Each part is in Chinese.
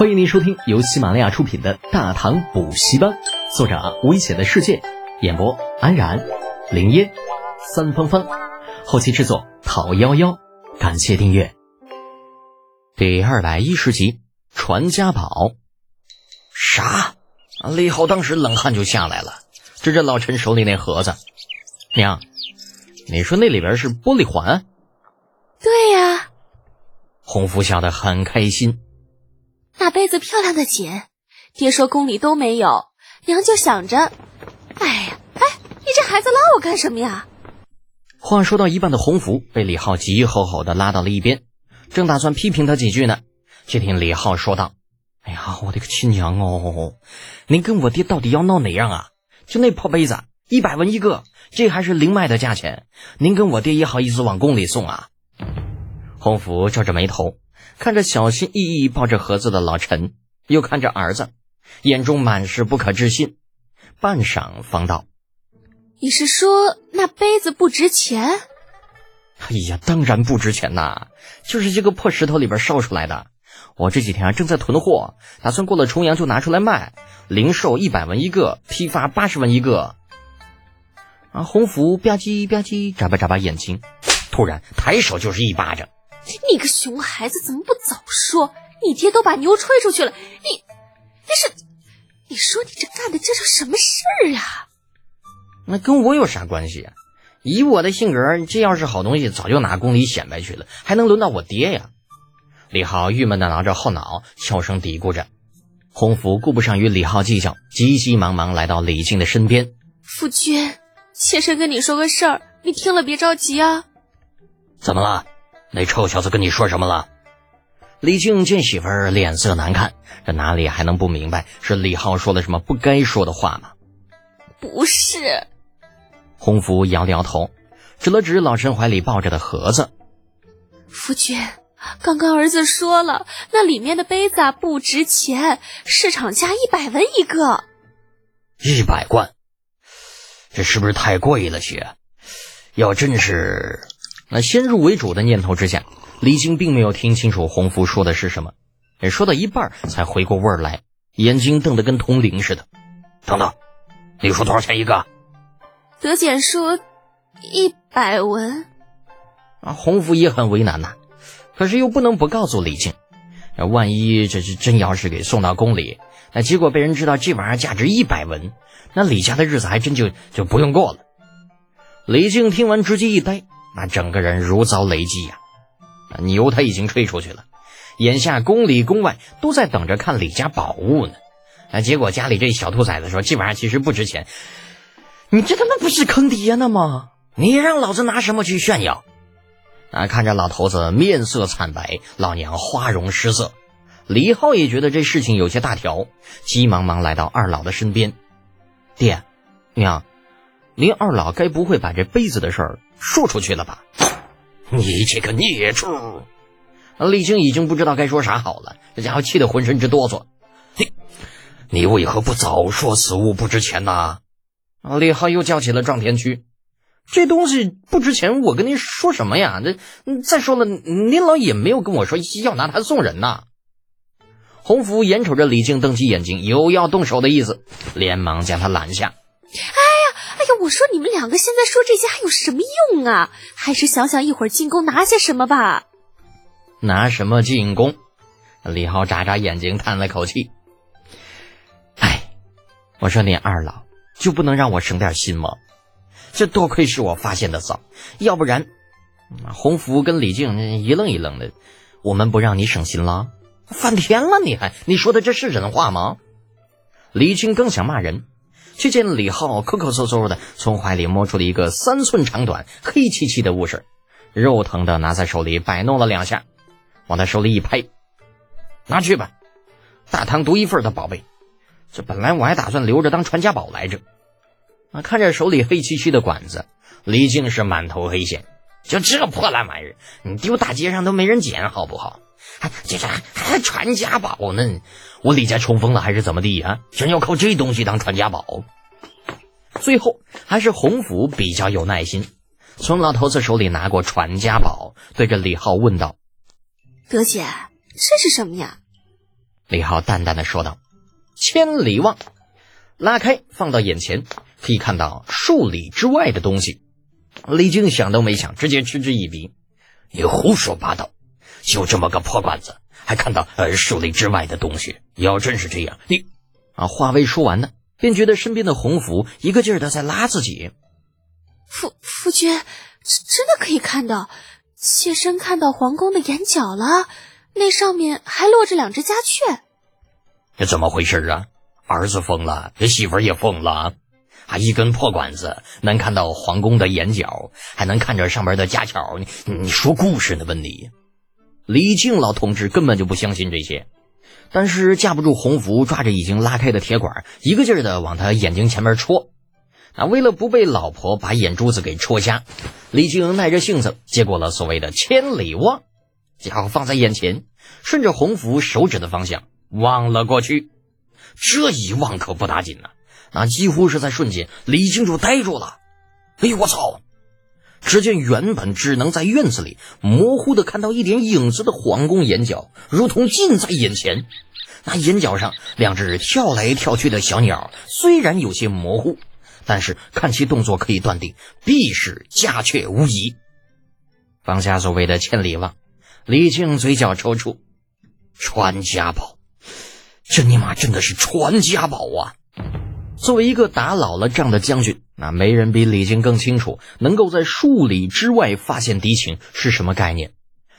欢迎您收听由喜马拉雅出品的《大唐补习班》，作者危险的世界，演播安然、林烟、三芳芳，后期制作讨幺幺，感谢订阅。第二百一十集，传家宝。啥？李浩当时冷汗就下来了，指着老陈手里那盒子，娘，你说那里边是玻璃环？对呀。洪福笑得很开心。那杯子漂亮的紧，爹说宫里都没有，娘就想着，哎呀，哎，你这孩子拉我干什么呀？话说到一半的洪福被李浩急吼吼的拉到了一边，正打算批评他几句呢，却听李浩说道：“哎呀，我的个亲娘哦，您跟我爹到底要闹哪样啊？就那破杯子，一百文一个，这还是零卖的价钱，您跟我爹也好意思往宫里送啊？”洪福皱着眉头。看着小心翼翼抱着盒子的老陈，又看着儿子，眼中满是不可置信。半晌，方道：“你是说那杯子不值钱？”“哎呀，当然不值钱呐，就是这个破石头里边烧出来的。我这几天啊正在囤货，打算过了重阳就拿出来卖，零售一百文一个，批发八十文一个。”啊，洪福吧唧吧唧眨巴眨巴眼睛，突然抬手就是一巴掌。你个熊孩子，怎么不早说？你爹都把牛吹出去了，你，但是，你说你这干的这叫什么事儿啊？那跟我有啥关系啊？以我的性格，这要是好东西，早就拿宫里显摆去了，还能轮到我爹呀？李浩郁闷的挠着后脑，悄声嘀咕着。洪福顾不上与李浩计较，急急忙忙来到李靖的身边。夫君，妾身跟你说个事儿，你听了别着急啊。怎么了？那臭小子跟你说什么了？李靖见媳妇儿脸色难看，这哪里还能不明白是李浩说了什么不该说的话吗？不是。洪福摇了摇头，指了指老陈怀里抱着的盒子。夫君，刚刚儿子说了，那里面的杯子啊不值钱，市场价一百文一个。一百贯，这是不是太贵了些？要真是……那先入为主的念头之下，李靖并没有听清楚洪福说的是什么，说到一半才回过味儿来，眼睛瞪得跟铜铃似的。等等，你说多少钱一个？德简说一百文。啊，洪福也很为难呐，可是又不能不告诉李靖，万一这是真要是给送到宫里，那结果被人知道这玩意儿价值一百文，那李家的日子还真就就不用过了。李靖听完直接一呆。那整个人如遭雷击呀！牛他已经吹出去了，眼下宫里宫外都在等着看李家宝物呢。啊，结果家里这小兔崽子说这玩意儿其实不值钱，你这他妈不是坑爹呢吗？你让老子拿什么去炫耀？啊！看着老头子面色惨白，老娘花容失色，李浩也觉得这事情有些大条，急忙忙来到二老的身边，爹，娘。您二老该不会把这杯子的事儿说出去了吧？你这个孽畜！李靖已经不知道该说啥好了，这家伙气得浑身直哆嗦。你，你为何不早说此物不值钱呢？李浩又叫起了撞天区，这东西不值钱，我跟您说什么呀？这再说了，您老也没有跟我说要拿它送人呐。洪福眼瞅着李靖瞪起眼睛，有要动手的意思，连忙将他拦下。我说你们两个现在说这些还有什么用啊？还是想想一会儿进宫拿些什么吧。拿什么进宫？李浩眨眨眼睛，叹了口气。哎，我说你二老就不能让我省点心吗？这多亏是我发现的早，要不然，洪福跟李靖一愣一愣的，我们不让你省心了？翻天了你还？你说的这是人话吗？李靖更想骂人。却见李浩抠抠搜搜的从怀里摸出了一个三寸长短、黑漆漆的物事，肉疼的拿在手里摆弄了两下，往他手里一拍：“拿去吧，大唐独一份的宝贝。这本来我还打算留着当传家宝来着。”啊，看着手里黑漆漆的管子，李靖是满头黑线。就这破烂玩意儿，你丢大街上都没人捡，好不好？还这这还传家宝呢？我李家冲锋了还是怎么地啊？竟然要靠这东西当传家宝？最后还是洪福比较有耐心，从老头子手里拿过传家宝，对着李浩问道：“德姐，这是什么呀？”李浩淡淡的说道：“千里望。”拉开，放到眼前，可以看到数里之外的东西。李靖想都没想，直接嗤之以鼻：“你胡说八道！就这么个破罐子，还看到呃数里之外的东西？要真是这样，你……”啊，话未说完呢，便觉得身边的洪福一个劲儿的在拉自己。夫夫君，真的可以看到，妾身看到皇宫的眼角了，那上面还落着两只家雀。这怎么回事啊？儿子疯了，这媳妇儿也疯了，啊！一根破管子能看到皇宫的眼角，还能看着上面的家巧，你你说故事呢？问你，李靖老同志根本就不相信这些，但是架不住洪福抓着已经拉开的铁管，一个劲儿的往他眼睛前面戳。啊为了不被老婆把眼珠子给戳瞎，李靖耐着性子接过了所谓的千里望，家伙放在眼前，顺着洪福手指的方向望了过去。这一望可不打紧呐，那几乎是在瞬间，李靖就呆住了。哎呦我操！只见原本只能在院子里模糊的看到一点影子的皇宫眼角，如同近在眼前。那眼角上两只跳来跳去的小鸟，虽然有些模糊，但是看其动作可以断定，必是家雀无疑。放下所谓的千里望，李靖嘴角抽搐，传家宝。这尼玛真的是传家宝啊！作为一个打老了仗的将军，那没人比李靖更清楚，能够在数里之外发现敌情是什么概念。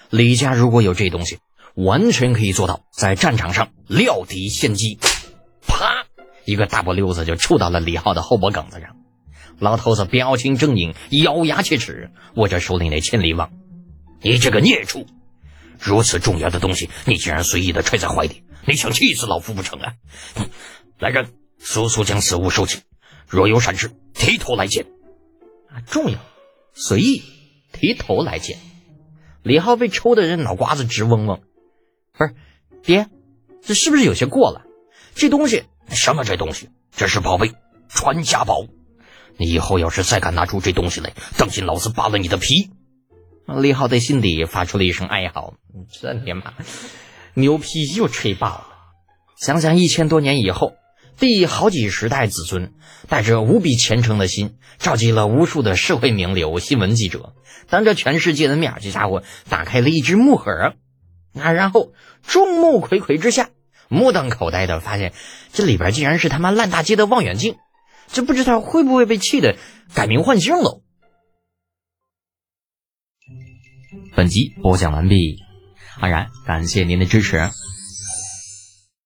李家如果有这东西，完全可以做到在战场上料敌先机。啪！一个大波溜子就触到了李浩的后脖梗子上。老头子表情狰狞，咬牙切齿，握着手里那千里望：“你这个孽畜！如此重要的东西，你竟然随意的揣在怀里！”你想气死老夫不成啊！来人，速速将此物收起。若有闪失，提头来见。啊，重要，随意，提头来见。李浩被抽的人脑瓜子直嗡嗡。不是，爹，这是不是有些过了？这东西什么？这东西这是宝贝，传家宝。你以后要是再敢拿出这东西来，当心老子扒了你的皮！李浩在心底发出了一声哀嚎。这你妈！牛皮又吹爆了！想想一千多年以后，第好几十代子孙带着无比虔诚的心，召集了无数的社会名流、新闻记者，当着全世界的面，这家伙打开了一只木盒，啊，然后众目睽睽之下，目瞪口呆的发现这里边竟然是他妈烂大街的望远镜，这不知道会不会被气的改名换姓喽？本集播讲完毕。安然，感谢您的支持。